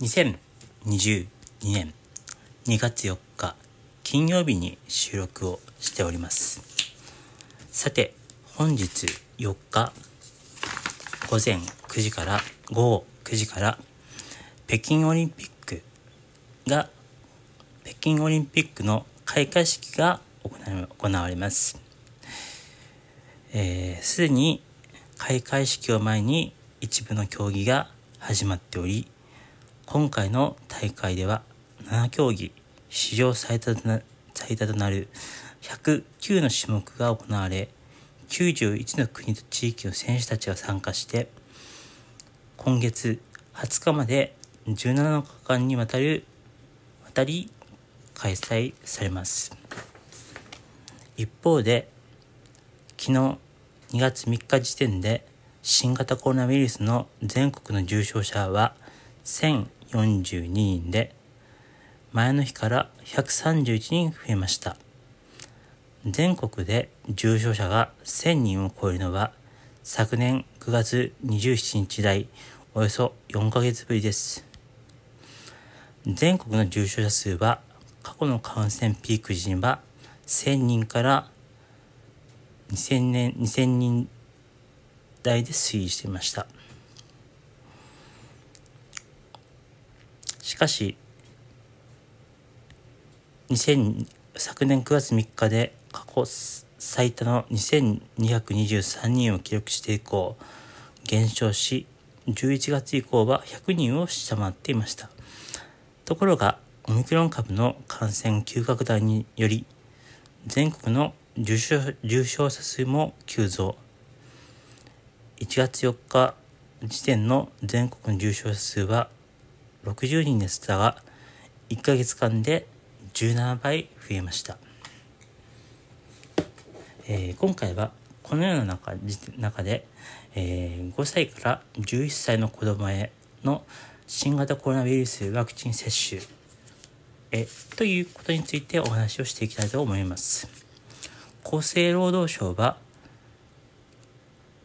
2022年2月4日金曜日に収録をしております。さて本日4日午前9時から午後9時から北京オリンピックが北京オリンピックの開会式が行われます。すで、えー、に開会式を前に一部の競技が始まっており今回の大会では7競技史上最多とな最多となる109の種目が行われ91の国と地域の選手たちが参加して今月20日まで17日間にわたる渡り開催されます。一方で昨日2月3日時点で新型コロナウイルスの全国の重症者は142人で前の日から131人増えました。全国で重症者が1000人を超えるのは昨年9月27日以来およそ4ヶ月ぶりです。全国の重症者数は過去の感染ピーク時には1000人から2000年2000人台で推移していました。しかし昨年9月3日で過去最多の2223人を記録して以降減少し11月以降は100人を下回っていました。ところがオミクロン株の感染急拡大により全国の重症重症者数も急増。1月4日時点の全国の重症者数は60人でしたが1ヶ月間で17倍増えました、えー、今回はこのような中中で、えー、5歳から11歳の子供への新型コロナウイルスワクチン接種えということについてお話をしていきたいと思います。厚生労働省は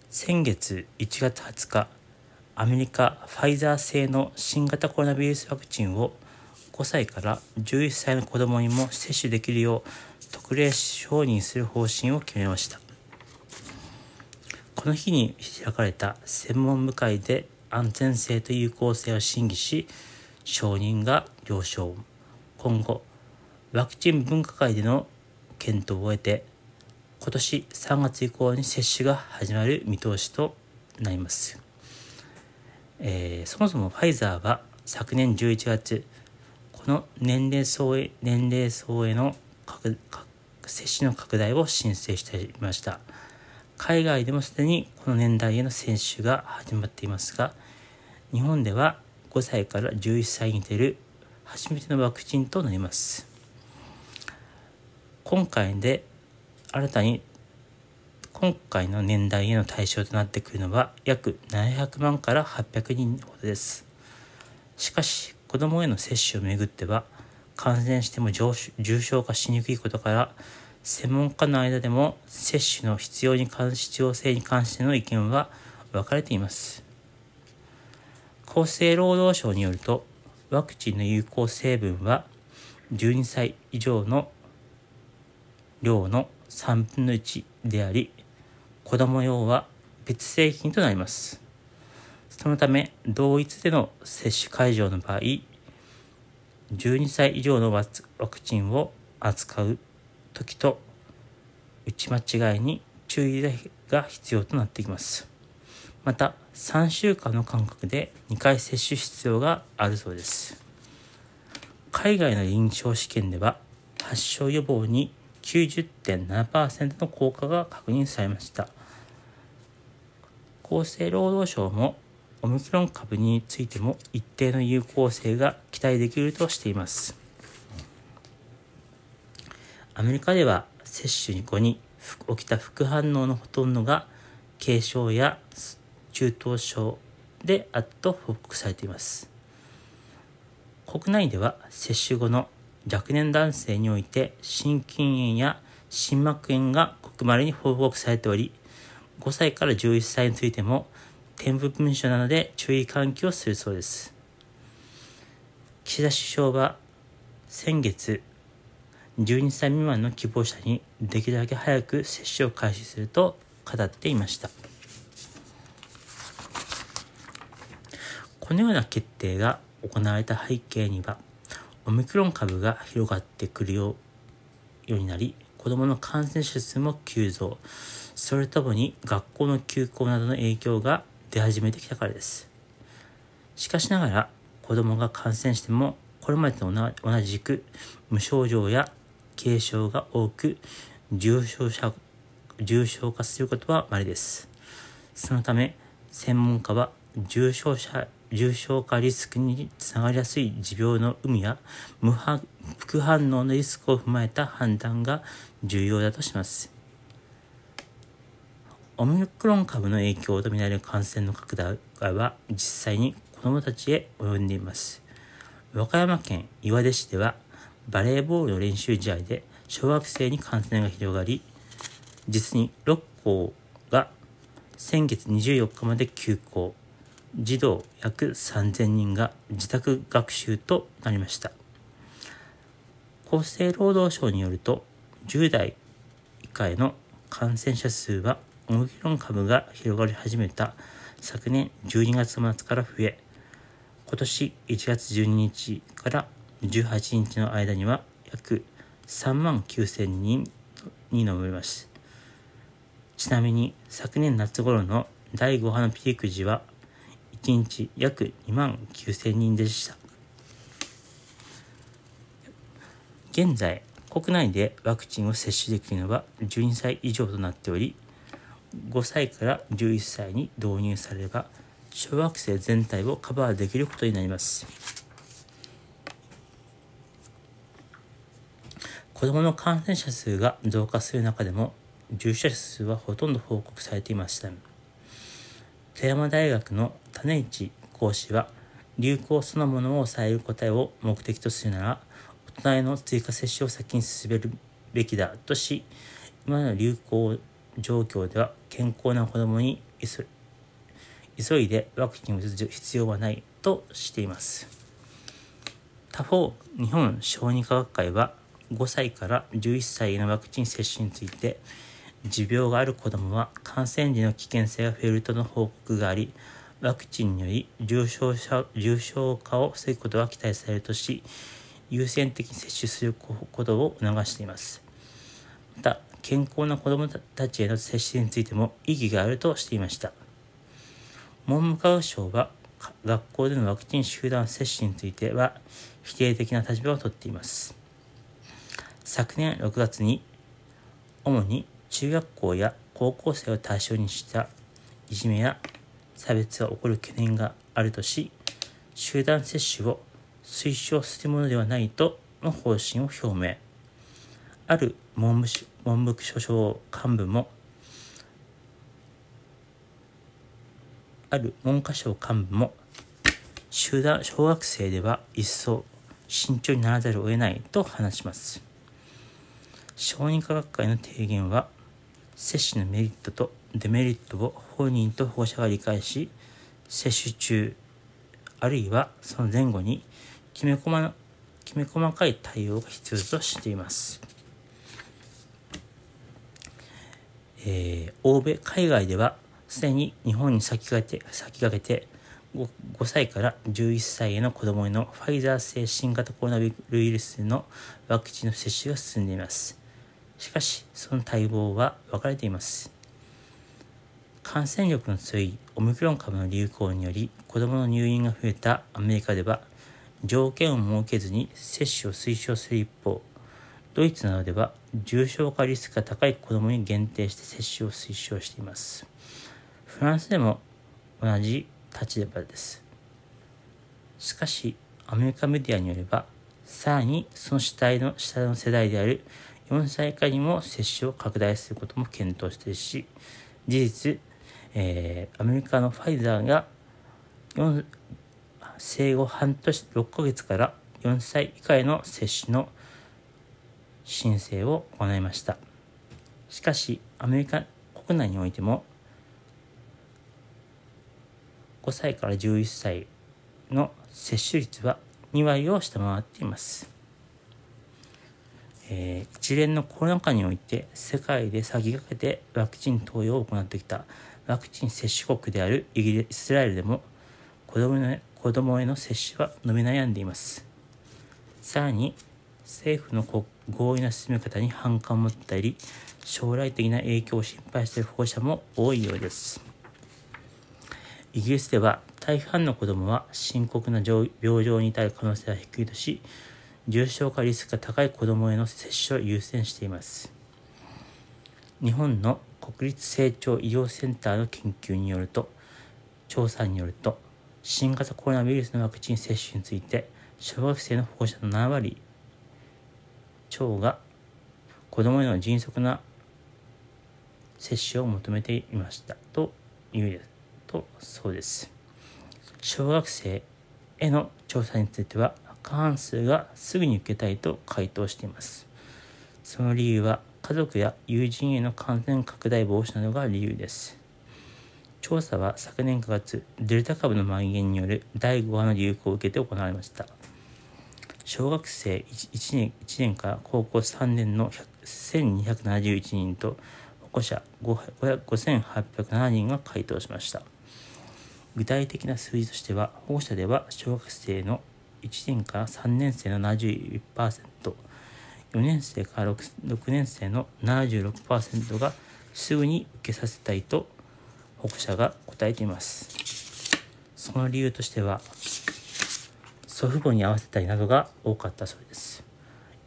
先月1月20日アメリカファイザー製の新型コロナウイルスワクチンを5歳から11歳の子どもにも接種できるよう特例承認する方針を決めました。この日に開かれた専門部会で安全性と有効性を審議し承認が了承。今後ワクチン分科会での検討を終えて今年3月以降に接種が始まる見通しとなります、えー、そもそもファイザーは昨年11月この年齢層へ年齢層への接種の拡大を申請していました。海外でもすでにこの年代への接種が始まっていますが日本では5歳から11歳に出る初めてのワクチンとなります。今回で新たに今回の年代への対象となってくるのは約700万から800人ほどです。しかし子どもへの接種をめぐっては感染しても重症化しにくいことから専門家の間でも接種の必要に関必要性に関しての意見は分かれています。厚生労働省によるとワクチンの有効成分は12歳以上の量の3分の1であり子供用は別製品となります。そのため同一での接種会場の場合12歳以上のワクチンを扱う時と打ち間違いに注意が必要となってきます。また3週間の間隔で2回接種必要があるそうです。海外の臨床試験では発症予防に90.7%の効果が確認されました。厚生労働省もオミクロン株についても一定の有効性が期待できるとしています。アメリカでは接種に後に起きた副反応のほとんどが軽症や中等症であったと報告されています。国内では接種後の若年男性において心筋炎や心膜炎がごくまれに報告されており5歳から11歳についても添付文書などで注意喚起をするそうです。岸田首相は先月12歳未満の希望者にできるだけ早く接種を開始すると語っていました。このような決定が行われた背景にはオミクロン株が広がってくるようになり子どもの感染者数も急増それともに学校の休校などの影響が出始めてきたからですしかしながら子どもが感染してもこれまでと同じく無症状や軽症が多く重症者重症化することは稀です。そのため専門家は重症者重症化リスクにつながりやすい持病の有無や無副反応のリスクを踏まえた判断が重要だとします。オミクロン株の影響とみられる感染の拡大は実際に子どもたちへ及んでいます。和歌山県岩出市ではバレーボールの練習試合で小学生に感染が広がり実に6校が先月24日まで休校児童約3000人が自宅学習となりました厚生労働省によると10代以下への感染者数はオミクロン株が広がり始めた昨年12月末から増え今年1月12日から18日の間には約3万9000人に上ります。ちなみに昨年夏頃の第5波のピーク時は1日約2万9000人でした。現在、国内でワクチンを接種できるのは12歳以上となっており、5歳から11歳に導入されれば小学生全体をカバーできることになります。子どもの感染者数が増加する中でも重症者数はほとんど報告されていません。富山大学の種市講師は流行そのものを抑える答えを目的とするなら大人への追加接種を先に進めるべきだとし今の流行状況では健康な子どもに急いでワクチンを打つ必要はないとしています。他方、日本小児科学会は5歳から11歳へのワクチン接種について、持病がある子どもは感染時の危険性が増えるとの報告があり、ワクチンにより重症者重症化を防ぐことが期待されるとし、優先的に接種することを促しています。また、健康な子どもたちへの接種についても意義があるとしていました。文部科学省は学校でのワクチン集団接種については否定的な立場をとっています。昨年6月に主に中学校や高校生を対象にしたいじめや差別が起こる懸念があるとし集団接種を推奨するものではないとの方針を表明。ある文部文部省省幹部もある文科省幹部も集団小学生では一層慎重にならざるを得ないと話します。小児科学会の提言は接種のメリットとデメリットを本人と保護者が理解し接種中あるいはその前後にきめ細きめ細かい対応が必要としています。えー、欧米海外ではすでに日本に先駆けて先駆けて 5, 5歳から11歳への子供へのファイザー製新型コロナウイルスのワクチンの接種が進んでいます。しかし、その待望は分かれています。感染力の強いオミクロン株の流行により子供の入院が増えたアメリカでは条件を設けずに接種を推奨する一方ドイツなどでは重症化リスクが高い子供に限定して接種を推奨しています。フランスでも同じ立場です。しかし、アメリカメディアによれば、さらにその主体の下の世代である4歳以下にも接種を拡大することも検討しているし、事実、えー、アメリカのファイザーが4生後半年6ヶ月から4歳以下への接種の申請を行いました。しかし、アメリカ国内においても5歳から11歳の接種率は2割を下回っています。えー、一連のコロナ禍において世界で先駆けてワクチン投与を行ってきたワクチン接種国であるイギリスラエルでも子供の子供への接種は伸び悩んでいます。さらに政府の合意の進め方に反感を持ったり将来的な影響を心配している保護者も多いようです。イギリスでは大半の子供は深刻な病状に至る可能性は低いとし重症化リスクが高い子どもへの接種を優先しています。日本の国立成長医療センターの研究によると調査によると新型コロナウイルスのワクチン接種について小学生の保護者の7割超が子どもへの迅速な接種を求めていました。というとそうです。小学生への調査については過半数がすぐに受けたいと回答しています。その理由は家族や友人への感染拡大防止などが理由です。調査は昨年9月、デルタ株の蔓延による第5波の流行を受けて行われました。小学生 1, 年 ,1 年から高校3年の1271人と保護者5807人が回答しました。具体的な数字としては、保護者では小学生の1年から3年生の71%、4年生から 6, 6年生の76%がすぐに受けさせたいと保護者が答えています。その理由としては、祖父母に合わせたいなどが多かったそうです。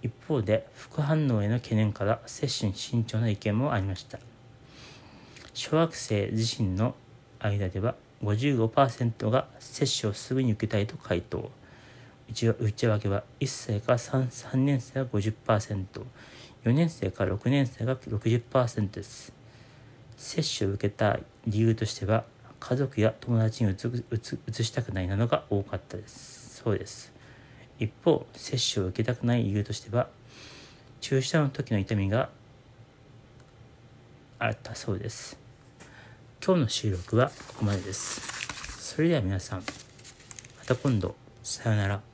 一方で、副反応への懸念から接種に慎重な意見もありました。小学生自身の間では55%が接種をすぐに受けたいと回答。内訳は1歳から 3, 3年生が 50%4 年生から6年生が60%です。接種を受けた理由としては家族や友達にうつうつうつしたくないなどが多かったです。そうです。一方接種を受けたくない理由としては注射の時の痛みがあったそうです。今日の収録はここまでです。それでは皆さんまた今度。さようなら。